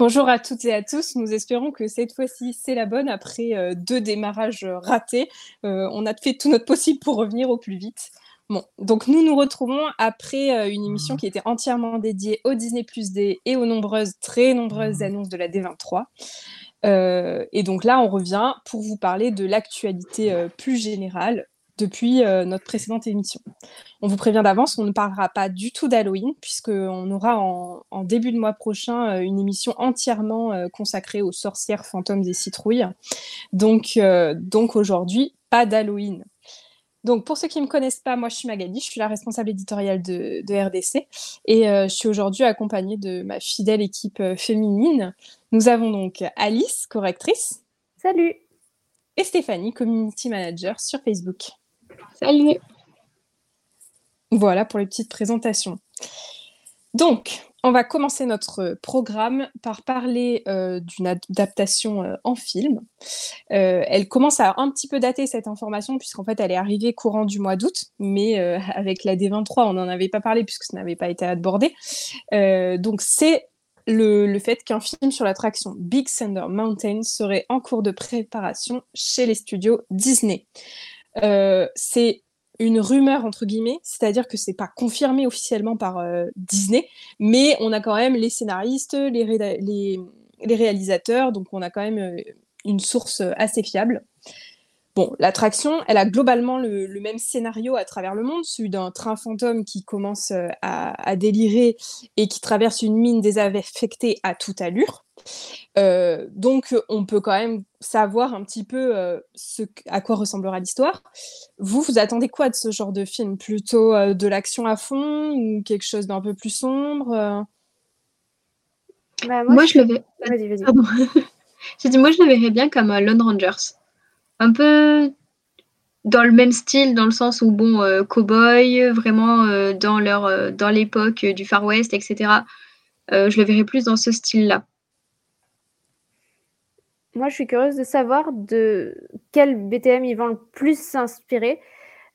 Bonjour à toutes et à tous. Nous espérons que cette fois-ci c'est la bonne après euh, deux démarrages ratés. Euh, on a fait tout notre possible pour revenir au plus vite. Bon, donc nous nous retrouvons après euh, une émission qui était entièrement dédiée au Disney Plus D et aux nombreuses, très nombreuses annonces de la D23. et donc là, on revient pour vous parler de l'actualité plus générale depuis notre précédente émission. On vous prévient d'avance, on ne parlera pas du tout d'Halloween, puisqu'on aura en, début de mois prochain une émission entièrement consacrée aux sorcières, fantômes et citrouilles. Donc, donc aujourd'hui, pas d'Halloween. Donc, pour ceux qui ne me connaissent pas, moi, je suis Magali, je suis la responsable éditoriale de, RDC et je suis aujourd'hui accompagnée de ma fidèle équipe féminine. Nous avons donc Alice, correctrice. Salut. Et Stéphanie, community manager sur Facebook. Salut. Voilà pour les petites présentations. Donc, on va commencer notre programme par parler euh, d'une adaptation euh, en film. Euh, elle commence à un petit peu dater cette information puisqu'en fait elle est arrivée courant du mois d'août, mais avec la D23 on n'en avait pas parlé puisque ça n'avait pas été abordé. donc c'est le, le, fait qu'un film sur l'attraction Big Thunder Mountain serait en cours de préparation chez les studios Disney. Euh, c'est une rumeur entre guillemets, c'est-à-dire que c'est pas confirmé officiellement par euh, Disney, mais on a quand même les scénaristes, les, réalisateurs, donc on a quand même euh, une source assez fiable. Bon, l'attraction, elle a globalement le, même scénario à travers le monde, celui d'un train fantôme qui commence à, à, délirer et qui traverse une mine désaffectée à toute allure. Euh, donc, on peut quand même savoir un petit peu euh, ce, à quoi ressemblera l'histoire. Vous, vous attendez quoi de ce genre de film? Plutôt euh, de l'action à fond ou quelque chose d'un peu plus sombre bah, moi, je le vais. Vas-y, vas-y. J'ai dit, moi, je le verrais bien comme Lone Rangers. Un peu dans le même style, dans le sens où, bon, cow-boy, vraiment dans, leur, dans l'époque du Far West, etc. je le verrais plus dans ce style-là. Moi, je suis curieuse de savoir de quel BTM ils vont le plus s'inspirer.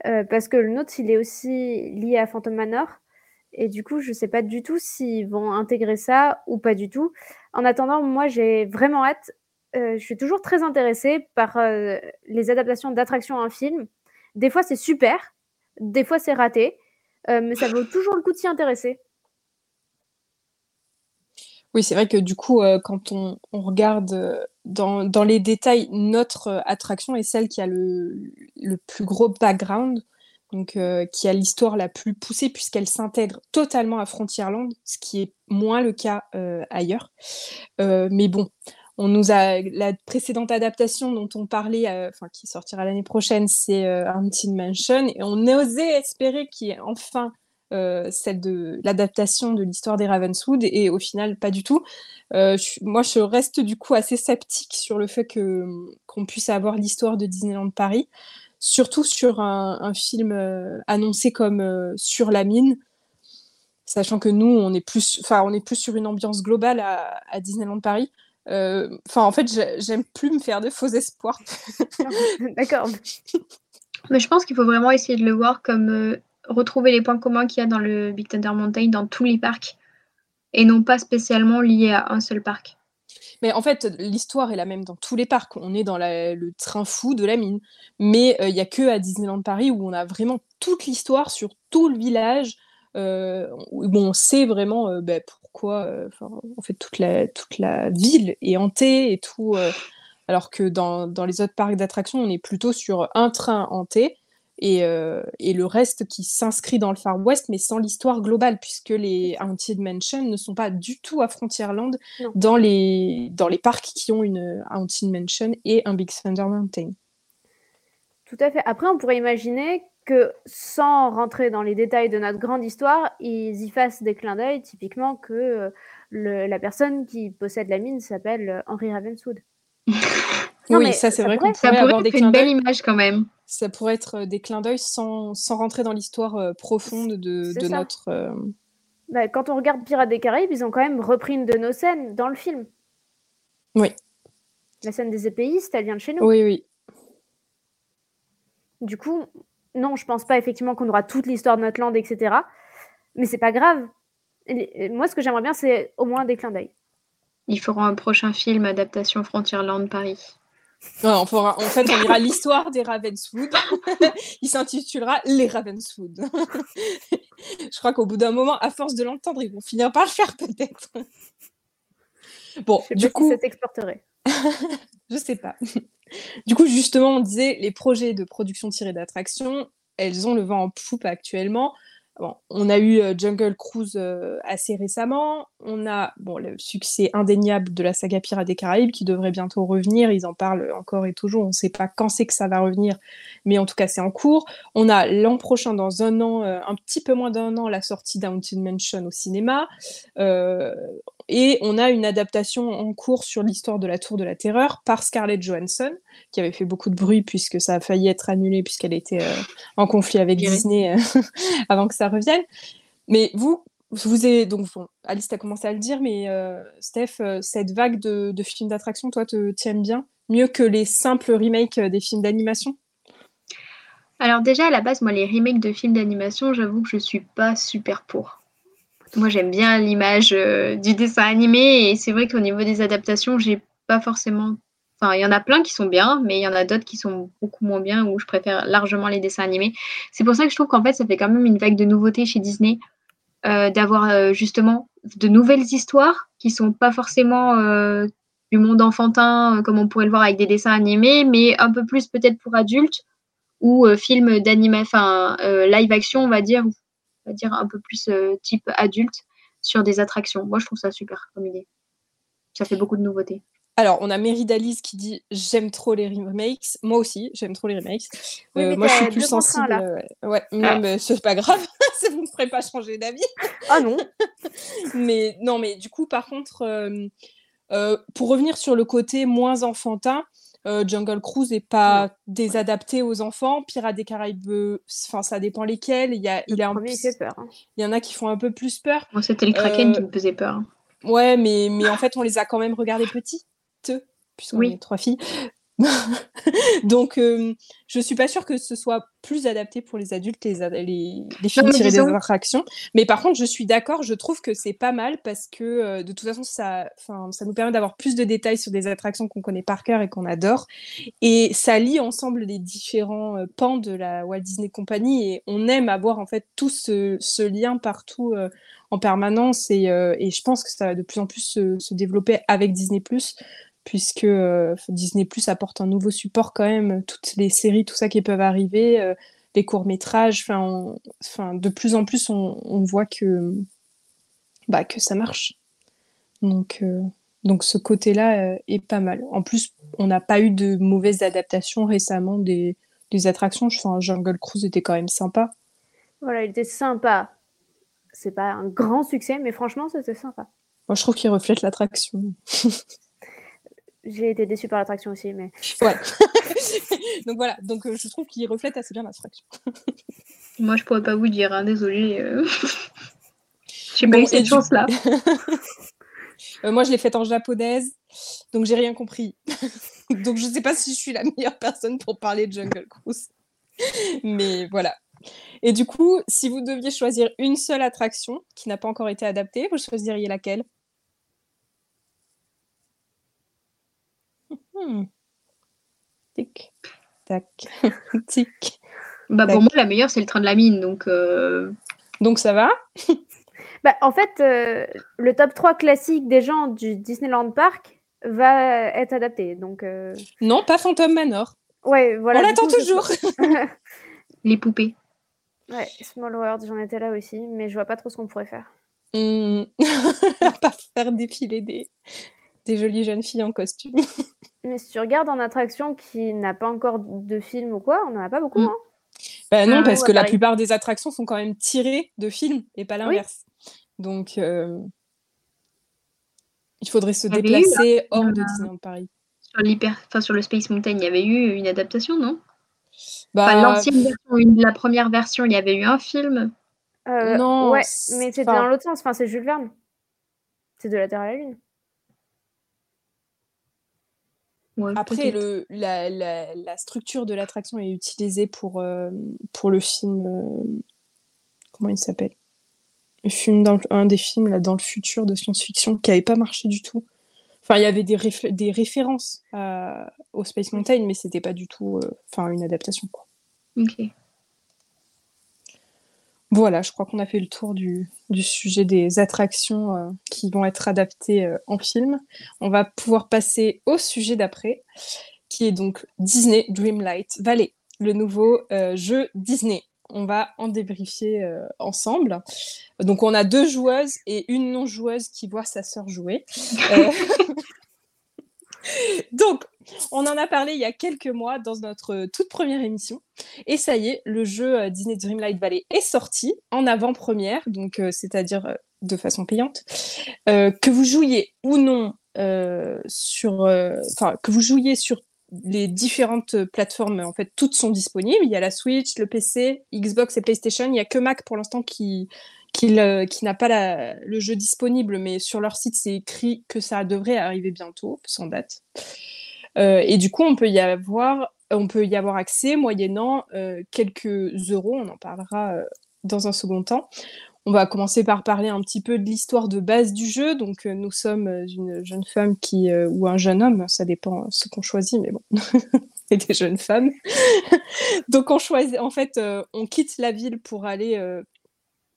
Euh, parce que le nôtre, il est aussi lié à Phantom Manor. Et du coup, je ne sais pas du tout s'ils vont intégrer ça ou pas du tout. En attendant, moi, j'ai vraiment hâte. Euh, je suis toujours très intéressée par euh, les adaptations d'attractions en film. Des fois, c'est super. Des fois, c'est raté. mais ça vaut toujours le coup de s'y intéresser. Oui, c'est vrai que du coup, euh, quand on, regarde euh, dans, les détails, notre euh, attraction est celle qui a le, plus gros background, donc qui a l'histoire la plus poussée puisqu'elle s'intègre totalement à Frontierland, ce qui est moins le cas ailleurs. mais bon, on nous a la précédente adaptation dont on parlait, enfin qui sortira l'année prochaine, c'est Haunted Mansion, et on osait espérer qu'il y ait enfin euh, celle de l'adaptation de l'histoire des Ravenswood et au final pas du tout. Euh, moi, je reste du coup assez sceptique sur le fait qu'on puisse avoir l'histoire de Disneyland Paris, surtout sur un, film euh, annoncé comme sur la mine, sachant que nous, on est plus, enfin, on est plus sur une ambiance globale à Disneyland Paris. Enfin, en fait, j'aime plus me faire de faux espoirs. D'accord. Mais je pense qu'il faut vraiment essayer de le voir comme retrouver les points communs qu'il y a dans le Big Thunder Mountain dans tous les parcs et non pas spécialement liés à un seul parc. Mais en fait, l'histoire est la même dans tous les parcs. On est dans le train fou de la mine. Mais euh, il n'y a que à Disneyland Paris où on a vraiment toute l'histoire sur tout le village. Euh, où on sait vraiment euh, ben, pourquoi en fait, toute la, toute la ville est hantée et tout. alors que dans, dans les autres parcs d'attractions, on est plutôt sur un train hanté euh, et, le reste qui s'inscrit dans le Far West, mais sans l'histoire globale, puisque les Haunted Mansion ne sont pas du tout à Frontierland dans les, dans les parcs qui ont une Haunted Mansion et un Big Thunder Mountain. Tout à fait. Après, on pourrait imaginer que sans rentrer dans les détails de notre grande histoire, ils y fassent des clins d'œil, typiquement que euh, la personne qui possède la mine s'appelle Henry Ravenswood. oui, ça c'est vrai qu'on pourrait, avoir des une belle image quand même ça pourrait être euh, des clins d'œil sans, rentrer dans l'histoire euh, profonde de, notre. Euh, bah, quand on regarde Pirates des Caraïbes, ils ont quand même repris une de nos scènes dans le film. Oui. La scène des épéistes, elle vient de chez nous. Oui, oui. Du coup, non, je pense pas effectivement qu'on aura toute l'histoire de notre land, etc. Mais c'est pas grave. moi, ce que j'aimerais bien, c'est au moins des clins d'œil. Ils feront un prochain film adaptation Frontierland Paris. on fera, en fait, on ira l'histoire des Ravenswood. Il s'intitulera Les Ravenswood. Je crois qu'au bout d'un moment, à force de l'entendre, ils vont finir par le faire peut-être. Bon, Je du coup, exporterait. je sais pas. Du coup, justement, on disait les projets de production tirés d'attractions, elles ont le vent en poupe actuellement on a eu euh, Jungle Cruise euh, assez récemment. On a bon, le succès indéniable de la saga Pirates des Caraïbes qui devrait bientôt revenir. Ils en parlent encore et toujours. On ne sait pas quand c'est que ça va revenir, mais en tout cas, c'est en cours. On a l'an prochain, dans un an, euh, un petit peu moins d'un an, la sortie d'Haunted Mansion au cinéma. Et on a une adaptation en cours sur l'histoire de la Tour de la Terreur par Scarlett Johansson, qui avait fait beaucoup de bruit puisque ça a failli être annulé puisqu'elle était euh, en conflit avec Disney euh, avant que ça revienne. Mais vous, vous avez donc Alice, tu as commencé à le dire, mais euh, Steph, cette vague de, films d'attraction, toi, te tienne bien? Mieux que les simples remakes des films d'animation? Alors déjà à la base, moi les remakes de films d'animation, j'avoue que je suis pas super pour. Moi, j'aime bien l'image euh, du dessin animé et c'est vrai qu'au niveau des adaptations, j'ai pas forcément. Enfin, il y en a plein qui sont bien, mais il y en a d'autres qui sont beaucoup moins bien où je préfère largement les dessins animés. C'est pour ça que je trouve qu'en fait, ça fait quand même une vague de nouveautés chez Disney euh, d'avoir euh, justement de nouvelles histoires qui sont pas forcément du monde enfantin comme on pourrait le voir avec des dessins animés, mais un peu plus peut-être pour adultes ou films d'animation, enfin live action, on va dire, dire un peu plus euh, type adulte sur des attractions. Moi, je trouve ça super comme idée. Ça fait beaucoup de nouveautés. Alors, on a Meridalise qui dit j'aime trop les remakes. Moi aussi, j'aime trop les remakes. Euh, moi, je suis plus sensible. Euh, ouais, ah. mais c'est pas grave. ça vous ne ferait pas changer d'avis. ah non. mais non, mais du coup, par contre, pour revenir sur le côté moins enfantin, euh, Jungle Cruise n'est pas désadapté aux enfants. Pirates des Caraïbes, enfin ça dépend lesquels. Il y a, il, a peur, hein. il y en a qui font un peu plus peur. Moi, c'était le Kraken qui euh, me faisait peur. Ouais, mais, mais en fait, on les a quand même regardés petits, puisqu'on oui. est trois filles. Donc, euh, je suis pas sûre que ce soit plus adapté pour les adultes, les, les, les films tirés des attractions. Mais par contre, je suis d'accord, je trouve que c'est pas mal parce que euh, de toute façon, ça, ça nous permet d'avoir plus de détails sur des attractions qu'on connaît par cœur et qu'on adore. Et ça lie ensemble les différents euh, pans de la Walt Disney Company et on aime avoir en fait tout ce, ce lien partout euh, en permanence. Et, et, je pense que ça va de plus en plus se, se développer avec Disney puisque euh, Disney Plus apporte un nouveau support quand même, toutes les séries, tout ça qui peuvent arriver, euh, les courts métrages, enfin, de plus en plus on, voit que, bah, que ça marche. Donc, euh, donc ce côté-là est pas mal. En plus, on n'a pas eu de mauvaises adaptations récemment des, des attractions. Enfin, Jungle Cruise était quand même sympa. Voilà, il était sympa. C'est pas un grand succès, mais franchement, c'était sympa. Moi, je trouve qu'il reflète l'attraction. J'ai été déçue par l'attraction aussi, mais. Ouais. donc voilà, donc euh, je trouve qu'il reflète assez bien l'attraction. Moi, je pourrais pas vous dire, hein, désolée. Euh... J'ai pas eu cette chance-là. Euh, moi, je l'ai faite en japonaise, donc j'ai rien compris. donc je sais pas si je suis la meilleure personne pour parler de Jungle Cruise. mais voilà. Et du coup, si vous deviez choisir une seule attraction qui n'a pas encore été adaptée, vous choisiriez laquelle? Hmm. Tic, tac, tic. Bah, pour moi, la meilleure, c'est le train de la mine. Donc, euh, donc ça va? Bah, En fait, euh, le top 3 classique des gens du Disneyland Park va être adapté. Donc, euh, Non, pas Phantom Manor. Ouais, voilà. On l'attend toujours. Les poupées. Ouais, Small World, j'en étais là aussi, mais je vois pas trop ce qu'on pourrait faire. Hmm. pas faire défiler des, des jolies jeunes filles en costume. Mais si tu regardes en attraction qui n'a pas encore de film ou quoi, on n'en a pas beaucoup. Mm. Hein. Bah non, parce que la plupart des attractions sont quand même tirées de films et pas l'inverse. Donc, euh, il faudrait se déplacer hors de Disneyland Paris. Sur, enfin, sur le Space Mountain, il y avait eu une adaptation, non? Bah... L'ancienne version, la première version, il y avait eu un film. Euh, non, ouais, mais c'était dans l'autre sens. Enfin, c'est Jules Verne. C'est de la Terre à la Lune. Après, le, la, la, structure de l'attraction est utilisée pour, euh, pour le film. Euh, comment il s'appelle? Le film dans Un des films là, dans le futur de science-fiction qui n'avait pas marché du tout. Enfin, il y avait des, des références au Space Mountain, mais c'était pas du tout enfin une adaptation. Quoi. Ok. Voilà, je crois qu'on a fait le tour du, sujet des attractions euh, qui vont être adaptées euh, en film. On va pouvoir passer au sujet d'après, qui est donc Disney Dreamlight Valley, le nouveau euh, jeu Disney. On va en débriefer ensemble. Donc on a deux joueuses et une non-joueuse qui voit sa sœur jouer. donc on en a parlé il y a quelques mois dans notre toute première émission. Et ça y est, le jeu euh, Disney Dreamlight Valley est sorti en avant-première, donc euh, c'est-à-dire euh, de façon payante. que vous jouiez ou non sur, les différentes plateformes, en fait, toutes sont disponibles. Il y a la Switch, le PC, Xbox et PlayStation. Il n'y a que Mac pour l'instant qui, qui, n'a pas le jeu disponible, mais sur leur site, c'est écrit que ça devrait arriver bientôt, sans date. Euh, et du coup, on peut y avoir, on peut y avoir accès moyennant euh, quelques euros. On en parlera euh, dans un second temps. On va commencer par parler un petit peu de l'histoire de base du jeu. Donc, nous sommes une jeune femme qui, ou un jeune homme, ça dépend ce qu'on choisit, mais bon, et des jeunes femmes. donc, en fait, on quitte la ville pour aller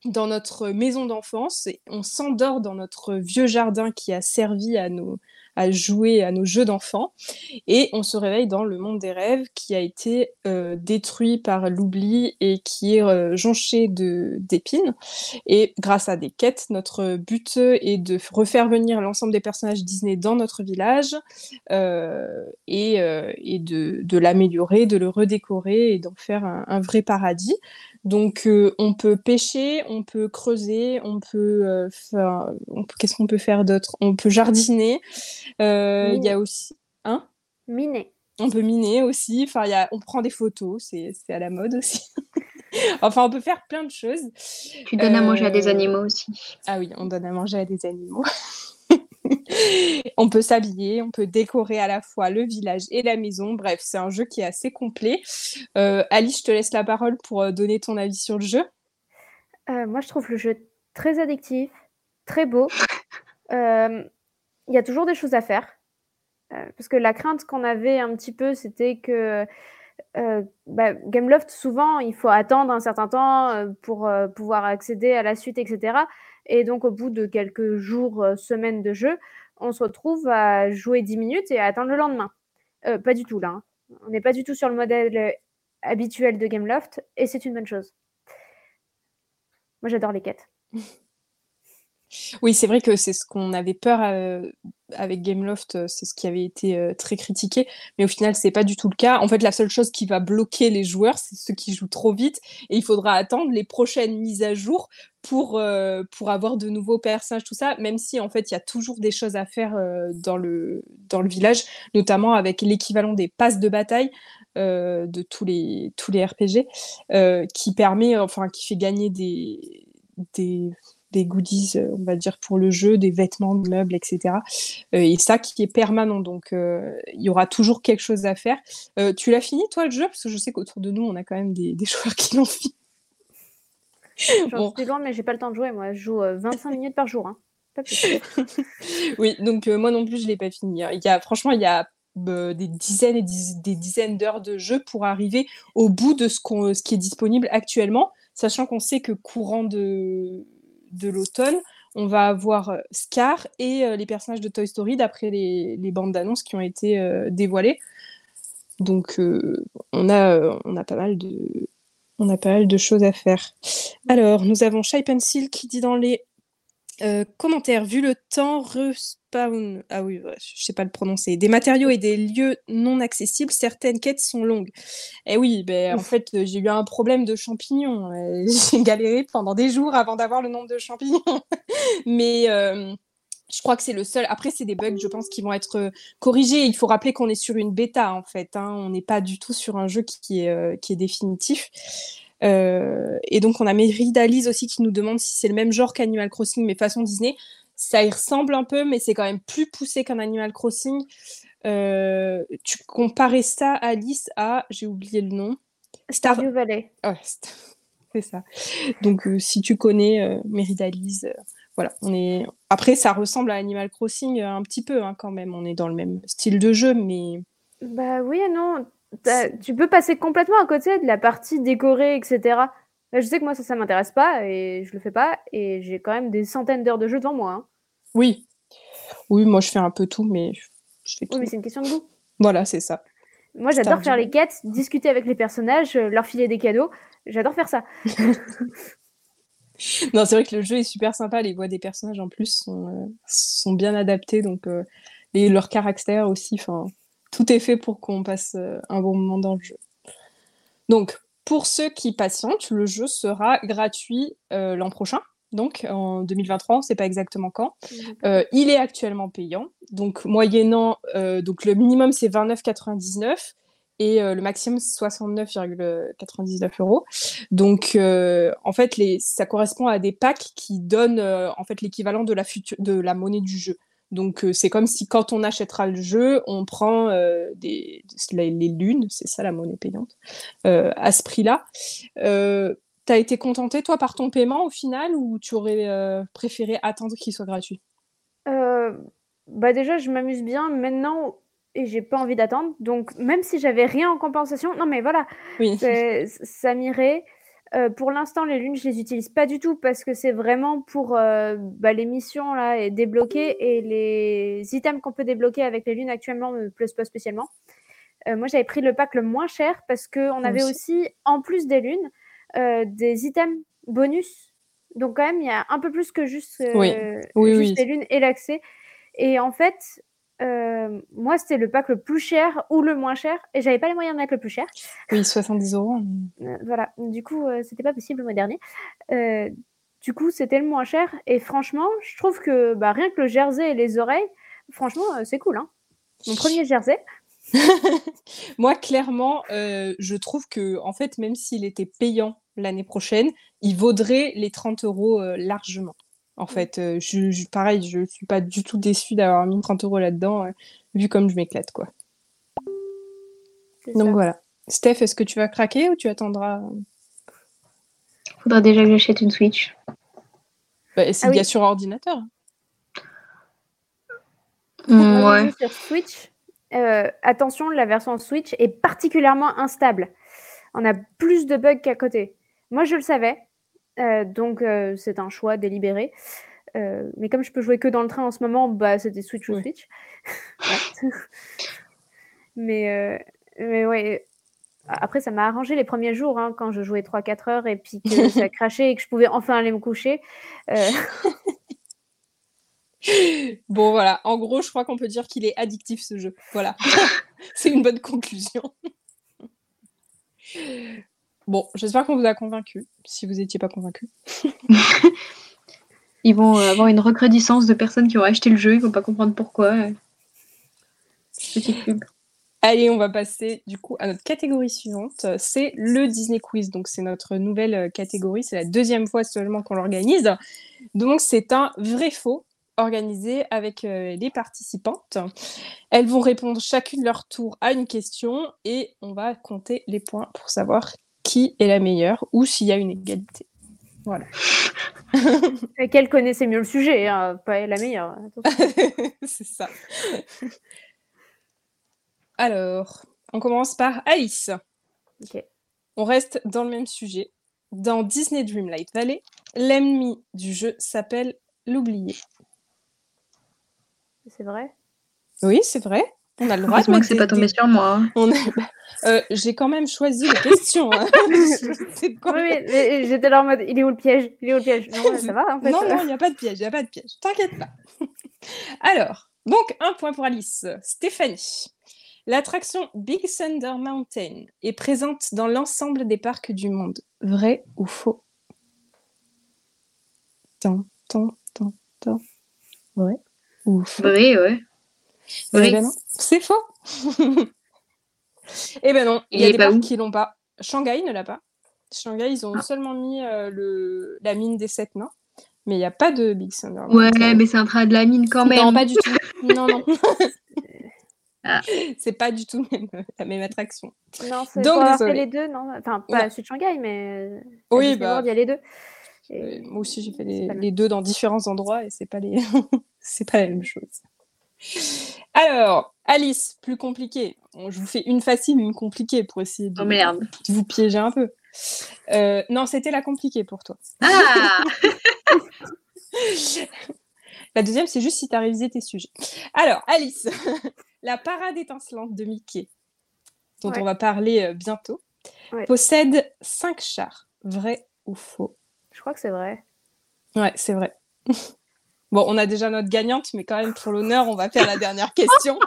dans notre maison d'enfance on s'endort dans notre vieux jardin qui a servi à nos, à jouer à nos jeux d'enfants. Et on se réveille dans le monde des rêves qui a été euh, détruit par l'oubli et qui est euh, jonché d'épines. Et grâce à des quêtes, notre but est de refaire venir l'ensemble des personnages Disney dans notre village euh, et, et, de, de l'améliorer, de le redécorer et d'en faire un vrai paradis. Donc, euh, on peut pêcher, on peut creuser, on peut euh, faire. Qu'est-ce qu'on peut faire d'autre? On peut jardiner. Euh, il y a aussi. Hein? Miner. On peut miner aussi. Enfin, y a... on prend des photos, c'est à la mode aussi. enfin, on peut faire plein de choses. Tu donnes à manger à des animaux aussi. Ah oui, on donne à manger à des animaux. on peut s'habiller, on peut décorer à la fois le village et la maison. Bref, c'est un jeu qui est assez complet. Euh, Alice, je te laisse la parole pour euh, donner ton avis sur le jeu. Euh, moi, je trouve le jeu très addictif, très beau. Il y a toujours des choses à faire. parce que la crainte qu'on avait un petit peu, c'était que bah, Gameloft, souvent, il faut attendre un certain temps pour pouvoir accéder à la suite, etc. Et donc, au bout de quelques jours, semaines de jeu, on se retrouve à jouer 10 minutes et à attendre le lendemain. Euh, pas du tout là. Hein. On n'est pas du tout sur le modèle euh, habituel de Gameloft et c'est une bonne chose. Moi j'adore les quêtes. Oui, c'est vrai que c'est ce qu'on avait peur euh, avec Gameloft, euh, c'est ce qui avait été euh, très critiqué, mais au final, c'est pas du tout le cas. En fait, la seule chose qui va bloquer les joueurs, c'est ceux qui jouent trop vite, et il faudra attendre les prochaines mises à jour pour, pour avoir de nouveaux personnages, tout ça, même si en fait, il y a toujours des choses à faire dans, le, dans le village, notamment avec l'équivalent des passes de bataille. de tous les, tous les RPG, qui permet, enfin, qui fait gagner des, des des goodies, euh, on va dire, pour le jeu, des vêtements, des meubles, etc. Euh, et ça qui est permanent. Donc, euh, il y aura toujours quelque chose à faire. tu l'as fini, toi, le jeu? Parce que je sais qu'autour de nous, on a quand même des, joueurs qui l'ont fini. J'en suis loin, mais j'ai pas le temps de jouer. Moi, je joue 25 minutes par jour. Hein. oui, donc moi non plus, je l'ai pas fini. Il y a, franchement, il y a des dizaines et des dizaines d'heures de jeu pour arriver au bout de ce, ce qui est disponible actuellement, sachant qu'on sait que courant de de l'automne, on va avoir euh, Scar et euh, les personnages de Toy Story d'après les, bandes d'annonces qui ont été euh, dévoilées. Donc on, a, pas mal de, on a pas mal de choses à faire. Alors, nous avons Shy Pencil qui dit dans les euh, commentaire, vu le temps, respawn, ah oui, je sais pas le prononcer, des matériaux et des lieux non accessibles, certaines quêtes sont longues. Eh oui, ben, en fait, j'ai eu un problème de champignons. j'ai galéré pendant des jours avant d'avoir le nombre de champignons. Mais euh, je crois que c'est le seul. Après, c'est des bugs, je pense, qui vont être euh, corrigés. Il faut rappeler qu'on est sur une bêta, en fait. Hein. On n'est pas du tout sur un jeu qui, est, qui est définitif. Euh, et donc, on a Meridalise aussi qui nous demande si c'est le même genre qu'Animal Crossing, mais façon Disney. Ça y ressemble un peu, mais c'est quand même plus poussé qu'un Animal Crossing. Euh, tu comparais ça, Alice, à. J'ai oublié le nom. Stardew Valley. c'est ça. Donc, euh, si tu connais Meridalise, voilà, on est. Après, ça ressemble à Animal Crossing un petit peu hein, quand même. On est dans le même style de jeu, mais. Bah oui et non. Tu peux passer complètement à côté de la partie décorée, etc. Je sais que moi, ça, ça m'intéresse pas et je le fais pas. Et j'ai quand même des centaines d'heures de jeu devant moi. Hein. Oui. Oui, moi, je fais un peu tout, mais je fais tout. Oui, mais c'est une question de goût. Voilà, c'est ça. Moi, j'adore faire les quêtes, discuter avec les personnages, euh, leur filer des cadeaux. J'adore faire ça. non, c'est vrai que le jeu est super sympa. Les voix des personnages, en plus, sont, euh, sont bien adaptées. Donc, euh, et leur caractère aussi. Enfin, tout est fait pour qu'on passe un bon moment dans le jeu. Donc, pour ceux qui patientent, le jeu sera gratuit l'an prochain donc en 2023, on ne sait pas exactement quand. Euh, il est actuellement payant, donc moyennant, euh, donc le minimum c'est 29,99 et euh, le maximum 69,99 euros. Donc en fait, les, ça correspond à des packs qui donnent en fait l'équivalent de la, de la monnaie du jeu. Donc c'est comme si quand on achètera le jeu, on prend des, les, les lunes, c'est ça la monnaie payante, à ce prix-là. T'as été contenté, toi, par ton paiement au final, ou tu aurais euh, préféré attendre qu'il soit gratuit? Euh, Bah déjà, je m'amuse bien maintenant et j'ai pas envie d'attendre. Donc même si j'avais rien en compensation, non mais voilà, oui. ça m'irait. Euh, pour l'instant, les lunes, je les utilise pas du tout parce que c'est vraiment pour bah, les missions là et débloquer et les items qu'on peut débloquer avec les lunes actuellement me plaisent pas spécialement. moi, j'avais pris le pack le moins cher parce qu'on avait aussi, en plus des lunes, euh, des items bonus. Donc quand même, il y a un peu plus que juste, euh, les lunes et l'accès. Et en fait, euh, moi, c'était le pack le plus cher ou le moins cher, et j'avais pas les moyens de mettre le plus cher. Oui, 70 euros. voilà, du coup, c'était pas possible le mois dernier. du coup, c'était le moins cher, et franchement, je trouve que bah, rien que le jersey et les oreilles, franchement, c'est cool. Hein. Mon premier jersey. Moi, clairement, je trouve que, en fait, même s'il était payant l'année prochaine, il vaudrait les 30 euros euh, largement. En fait, euh, je, pareil, je suis pas du tout déçue d'avoir mis 30 euros là-dedans, euh, vu comme je m'éclate, quoi. Donc voilà. Steph, est-ce que tu vas craquer ou tu attendras Faudra déjà que j'achète une Switch. Bah, c'est ah bien sur ordinateur. Mm, ouais. Sur Switch, attention, la version Switch est particulièrement instable. On a plus de bugs qu'à côté. Moi, je le savais, euh, donc euh, c'est un choix délibéré. Euh, mais comme je peux jouer que dans le train en ce moment, bah, c'était Switch ou Switch. mais, mais ouais. Après, ça m'a arrangé les premiers jours hein, quand je jouais 3-4 heures et puis que ça crachait et que je pouvais enfin aller me coucher. bon, voilà. En gros, je crois qu'on peut dire qu'il est addictif ce jeu. Voilà. C'est une bonne conclusion. Bon, j'espère qu'on vous a convaincu, si vous n'étiez pas convaincu. ils vont avoir une recrudescence de personnes qui ont acheté le jeu, ils vont pas comprendre pourquoi. Petite pub. Allez, on va passer du coup à notre catégorie suivante. C'est le Disney Quiz. Donc, c'est notre nouvelle euh, catégorie. C'est la deuxième fois seulement qu'on l'organise. Donc, c'est un vrai-faux organisé avec euh, les participantes. Elles vont répondre chacune leur tour à une question et on va compter les points pour savoir qui est la meilleure ou s'il y a une égalité. Voilà. et qu'elle connaissait mieux le sujet, hein, pas la meilleure. C'est ça. Alors, on commence par Alice. On reste dans le même sujet. Dans Disney Dreamlight Valley, l'ennemi du jeu s'appelle l'oublié. C'est vrai? Oui, c'est vrai. On a le droit de que c'est pas tombé sur moi. Euh, j'ai quand même choisi les questions. Hein. oui, j'étais là en mode, il est où le piège? Il est où le piège? Non, ça va en fait. Non, non, il n'y a pas de piège, il n'y a pas de piège. T'inquiète pas. Alors, donc un point pour Alice. Stéphanie. L'attraction Big Thunder Mountain est présente dans l'ensemble des parcs du monde. Vrai ou faux? Tant, tant, tant, tant. Vrai Ouf. Oui, ouais. Ben c'est faux. eh ben non, il y a des parcs qui l'ont pas. Shanghai ne l'a pas. Shanghai, ils ont ah. seulement mis euh, le... la mine des sept nains. Mais il n'y a pas de Big Thunder. Ouais, mais c'est un trait de la mine quand même. Non, pas du tout. non, non. Ah. C'est pas du tout même, la même attraction. Non, c'est Donc, les deux, non? Enfin, pas celui de Shanghai, mais. Oui, bah. Il y a les deux. moi aussi, j'ai fait les, deux dans différents endroits et c'est pas les, c'est pas la même chose. Alors, Alice, plus compliqué. je vous fais une facile, une compliquée pour essayer de, oh, vous piéger un peu. Euh, non, c'était la compliquée pour toi. Ah La deuxième, c'est juste si tu as révisé tes sujets. Alors, Alice, la parade étincelante de Mickey, dont on va parler euh, bientôt, possède cinq chars. Vrai ou faux? Je crois que c'est vrai. Ouais, c'est vrai. Bon, on a déjà notre gagnante, mais quand même, pour l'honneur, on va faire la dernière question.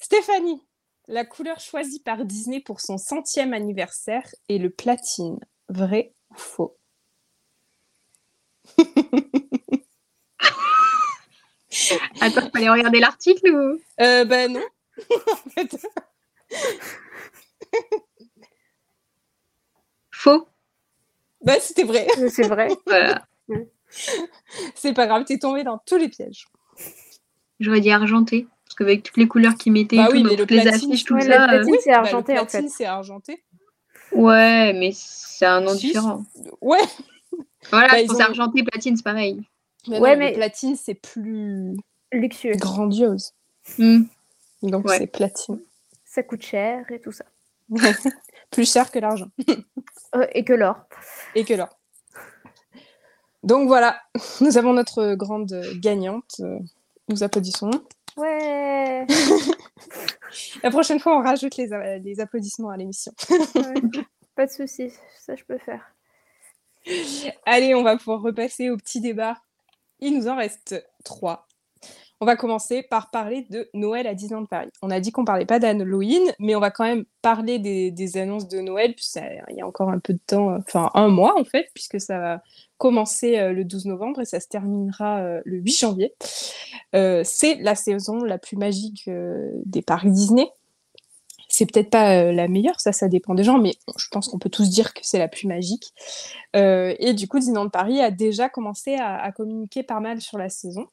Stéphanie, la couleur choisie par Disney pour son centième anniversaire est le platine. Vrai ou faux? Attends, fallait regarder l'article ou? Euh, Ben non. Faux. Ben c'était vrai. C'est vrai. C'est pas grave, t'es tombé dans tous les pièges. J'aurais dit argenté, parce qu'avec toutes les couleurs qu'ils mettaient, bah oui, mais le les affiches, tout ça. Le platine, c'est bah, argenté en fait. c'est argenté. Ouais, mais c'est un nom différent. Ouais. Voilà, bah, c'est argenté, platine, c'est pareil. Mais ouais, mais platine, c'est plus luxueux, grandiose. Hmm. Donc c'est platine. Ça coûte cher et tout ça. plus cher que l'argent. Euh, et que l'or. Et que l'or. Donc voilà, nous avons notre grande gagnante. Nous applaudissons. Ouais. La prochaine fois, on rajoute les, applaudissements à l'émission. Pas de souci, ça je peux faire. Allez, on va pouvoir repasser au petit débat. Il nous en reste trois. On va commencer par parler de Noël à Disneyland Paris. On a dit qu'on parlait pas d'Halloween, mais on va quand même parler des, annonces de Noël. il y a encore un peu de temps, enfin un mois en fait, puisque ça va commencer euh, le 12 novembre et ça se terminera euh, le 8 janvier. Euh, c'est la saison la plus magique des parcs Disney c'est peut-être pas euh, la meilleure, ça, ça dépend des gens, mais je pense qu'on peut tous dire que c'est la plus magique. Euh, et du coup, Disneyland Paris a déjà commencé à, communiquer pas mal sur la saison.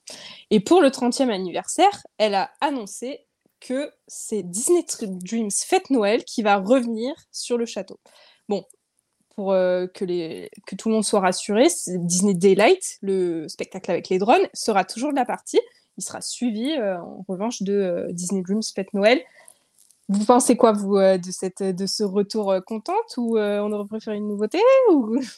Et pour le 30e anniversaire, elle a annoncé que c'est Disney Dreams Fête Noël qui va revenir sur le château. Bon, pour euh, que, les, que tout le monde soit rassuré, Disney Daylight, le spectacle avec les drones, sera toujours de la partie. Il sera suivi, en revanche, de Disney Dreams Fête Noël vous pensez quoi, vous, euh, de, cette, de ce retour euh, contente ou euh, on aurait préféré une nouveauté ou...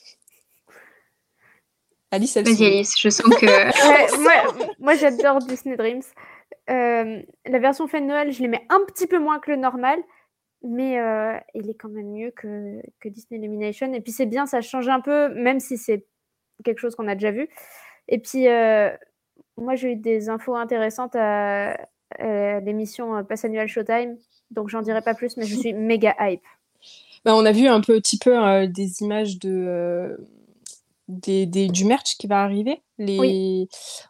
Alice, elle Vas-y, Alice, je sens que. moi, j'adore Disney Dreams. la version fin de Noël, je l'aimais un petit peu moins que le normal, mais il est quand même mieux que, que Disney Illumination. Et puis, c'est bien, ça change un peu, même si c'est quelque chose qu'on a déjà vu. Et puis, moi, j'ai eu des infos intéressantes à, l'émission Pass Annual Showtime donc j'en dirai pas plus, mais je suis méga hype. Bah, on a vu un petit peu euh, des images de, euh, des, du merch qui va arriver. Les,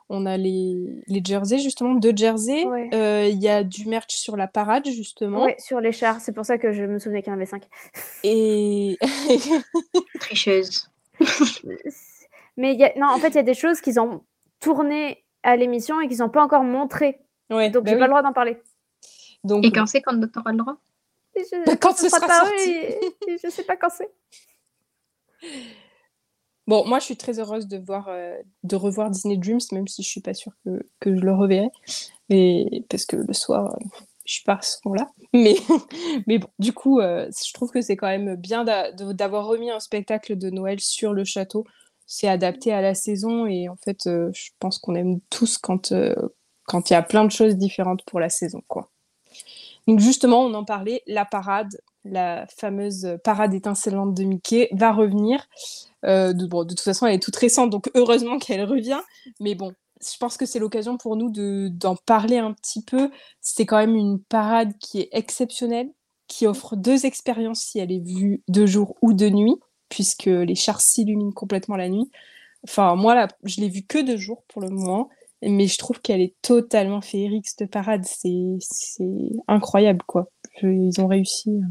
On a les, les jerseys, justement, deux jerseys. Euh, il y a du merch sur la parade, justement. Oui, sur les chars. C'est pour ça que je me souvenais qu'il y en avait cinq. Et. Tricheuse. Mais y a... non, en fait, il y a des choses qu'ils ont tournées à l'émission et qu'ils n'ont pas encore montrées. Ouais, Donc, bah j'ai pas le droit d'en parler et quand c'est quand tu auras le droit? Je, Quand ce sera, sorti. Et, je sais pas quand c'est. Bon, moi, je suis très heureuse de, voir, euh, de revoir Disney Dreams, même si je suis pas sûre que, que je le reverrai. Et, parce que le soir, je euh, je suis pas souvent là. Mais, mais bon, du coup, euh, je trouve que c'est quand même bien d'avoir remis un spectacle de Noël sur le château. C'est adapté à la saison et en fait, je pense qu'on aime tous quand quand il y a plein de choses différentes pour la saison, quoi. Donc justement, on en parlait, la parade, la fameuse parade étincelante de Mickey va revenir. Euh, de, bon, de toute façon, elle est toute récente, donc heureusement qu'elle revient. Mais bon, je pense que c'est l'occasion pour nous d'en parler un petit peu. C'est quand même une parade qui est exceptionnelle, qui offre deux expériences si elle est vue de jour ou de nuit, puisque les chars s'illuminent complètement la nuit. Enfin, moi, là, je l'ai vue que de jour pour le moment mais je trouve qu'elle est totalement féerique cette parade. C'est incroyable quoi. Ils ont réussi euh.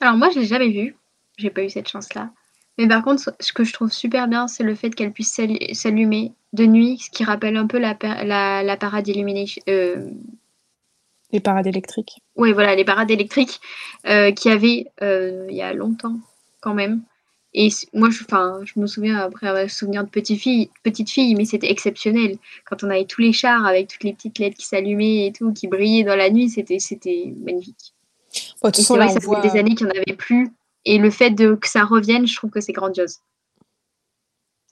alors moi je l'ai jamais vue. J'ai pas eu cette chance là mais par contre ce que je trouve super bien c'est le fait qu'elle puisse s'allumer de nuit ce qui rappelle un peu la, la, parade illumination euh, les parades électriques. oui voilà les parades électriques euh, qui avaient il y a longtemps quand même Et moi, je, je me souviens, après un souvenir de petite fille, petite fille mais c'était exceptionnel. Quand on avait tous les chars avec toutes les petites lettres qui s'allumaient et tout, qui brillaient dans la nuit, c'était magnifique. Bon, c'est vrai ça fait des années qu'il n'y en avait plus. Et le fait de, que ça revienne, je trouve que c'est grandiose.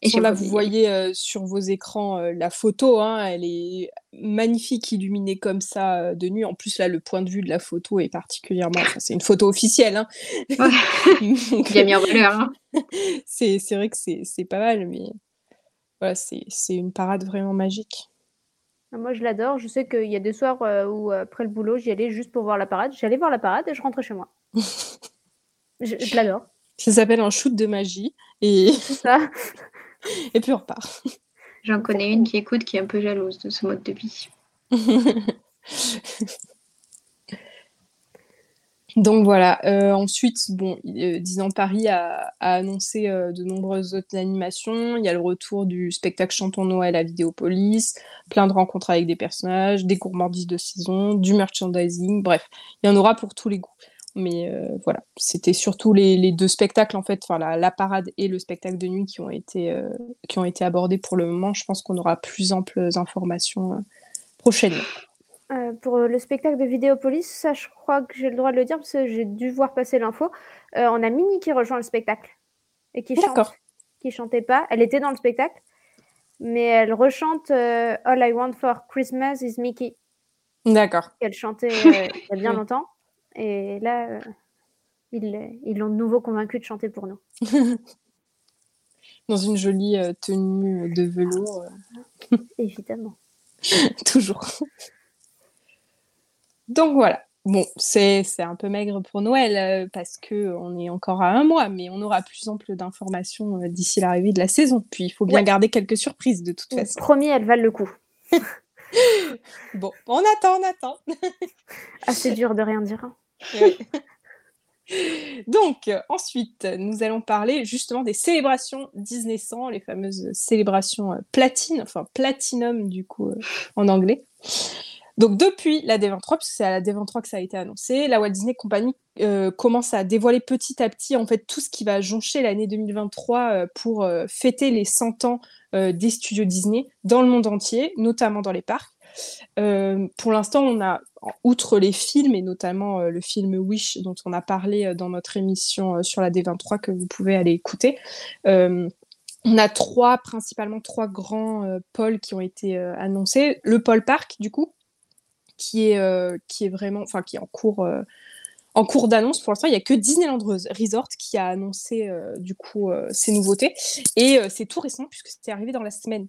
Et là, vous voyez euh, sur vos écrans euh, la photo, hein, elle est magnifique, illuminée comme ça euh, de nuit. En plus, là, le point de vue de la photo est particulièrement. c'est une photo officielle. Hein. Bien mis en valeur. Hein. c'est vrai que c'est pas mal, mais voilà, c'est une parade vraiment magique. Ah, moi, je l'adore. Je sais qu'il y a des soirs où, après le boulot, j'y allais juste pour voir la parade. J'allais voir la parade et je rentrais chez moi. je, je l'adore. Ça s'appelle un shoot de magie. Et... C'est ça. Et puis on repart. J'en connais une qui écoute qui est un peu jalouse de ce mode de vie. Donc voilà. Euh, ensuite, bon, euh, Disneyland Paris a, annoncé euh, de nombreuses autres animations. Il y a le retour du spectacle Chantons Noël à Vidéopolis, plein de rencontres avec des personnages, des gourmandises de saison, du merchandising. Bref, il y en aura pour tous les goûts. Mais euh, voilà, c'était surtout les, deux spectacles, en fait, enfin, la, parade et le spectacle de nuit qui ont été, euh, qui ont été abordés pour le moment. Je pense qu'on aura plus amples informations euh, prochainement. pour le spectacle de Vidéopolis, ça, je crois que j'ai le droit de le dire parce que j'ai dû voir passer l'info. on a Minnie qui rejoint le spectacle et qui chante, qui chantait pas. Elle était dans le spectacle, mais elle rechante All I Want for Christmas is Mickey. D'accord. Elle chantait il y a bien longtemps. Et là, euh, ils l'ont de nouveau convaincu de chanter pour nous. Dans une jolie euh, tenue de velours. Euh. Évidemment. Toujours. Donc voilà. Bon, c'est un peu maigre pour Noël parce que on est encore à un mois, mais on aura plus ample d'informations d'ici l'arrivée de la saison. Puis il faut bien garder quelques surprises de toute façon. Promis, elles valent le coup. bon, on attend, on attend. Assez dur de rien dire. Hein. Donc, ensuite, nous allons parler justement des célébrations Disney 100, les fameuses célébrations euh, platine, enfin platinum du coup euh, en anglais. Donc, depuis la D23, parce que c'est à la D23 que ça a été annoncé, la Walt Disney Company euh, commence à dévoiler petit à petit en fait tout ce qui va joncher l'année 2023 pour fêter les 100 ans des studios Disney dans le monde entier, notamment dans les parcs. Pour l'instant, on a, outre les films, et notamment euh, le film Wish, dont on a parlé euh, dans notre émission sur la D23, que vous pouvez aller écouter, on a trois, principalement trois grands pôles qui ont été annoncés. Le pôle parc, du coup, qui est, qui est vraiment, enfin, qui est en cours en cours d'annonce. Pour l'instant, il n'y a que Disneyland Resort qui a annoncé du coup ces nouveautés. Et c'est tout récent puisque c'était arrivé dans la semaine.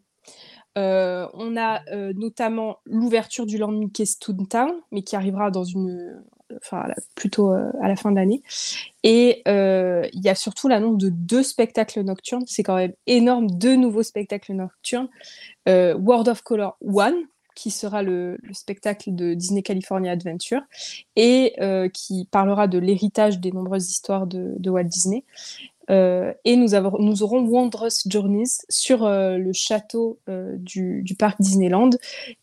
Euh, on a euh, notamment l'ouverture du Land Mickey Town, mais qui arrivera dans une, enfin plutôt euh, à la fin de l'année. Et il y a surtout l'annonce de deux spectacles nocturnes. C'est quand même énorme, deux nouveaux spectacles nocturnes. World of Color One, qui sera le, spectacle de Disney California Adventure et qui parlera de l'héritage des nombreuses histoires de Walt Disney. Euh, et nous, avons, nous, aurons Wondrous Journeys sur euh, le château euh, du, parc Disneyland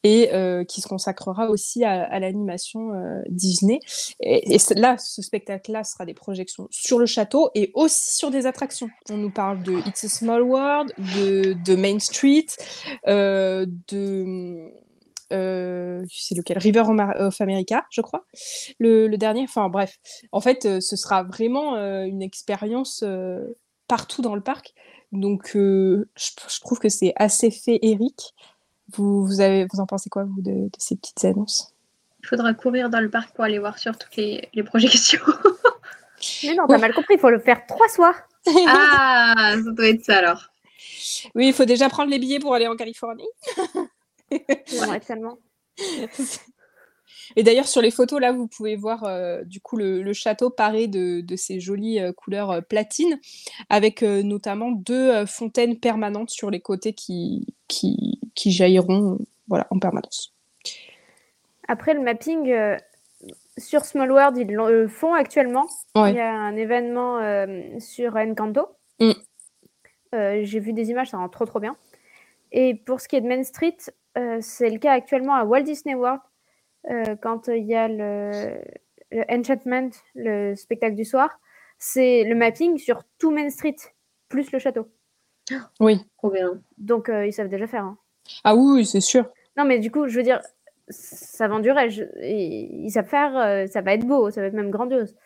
et qui se consacrera aussi à, l'animation Disney. Et, là, ce spectacle-là sera des projections sur le château et aussi sur des attractions. On nous parle de It's a Small World, de, Main Street, de c'est lequel River of America, je crois, le, dernier. Enfin bref, en fait, euh, ce sera vraiment euh, une expérience partout dans le parc. Donc, je, trouve que c'est assez féerique. Vous, vous, avez, vous en pensez quoi, vous, de, ces petites annonces? Il faudra courir dans le parc pour aller voir sur toutes les, projections. Mais non, t'as mal compris, il faut le faire trois soirs. ah, ça doit être ça alors. Oui, il faut déjà prendre les billets pour aller en Californie. Et d'ailleurs, sur les photos, là, vous pouvez voir euh, du coup le, château paré de, ces jolies euh, couleurs euh, platine, avec notamment deux fontaines permanentes sur les côtés qui, qui, jailliront voilà, en permanence. Après, le mapping sur Small World, ils le font actuellement. Il y a un événement sur Encanto. Mm. J'ai vu des images, ça rend trop trop bien. Et pour ce qui est de Main Street, c'est le cas actuellement à Walt Disney World, euh, quand il y a le, Enchantment, le spectacle du soir. c'est le mapping sur tout Main Street, plus le château. Oui. Trop bien. Donc, euh, ils savent déjà faire. hein. Ah oui, oui, c'est sûr. Non, mais du coup, je veux dire, ça vend du rêve. Ils savent faire, euh, ça va être beau, ça va être même grandiose.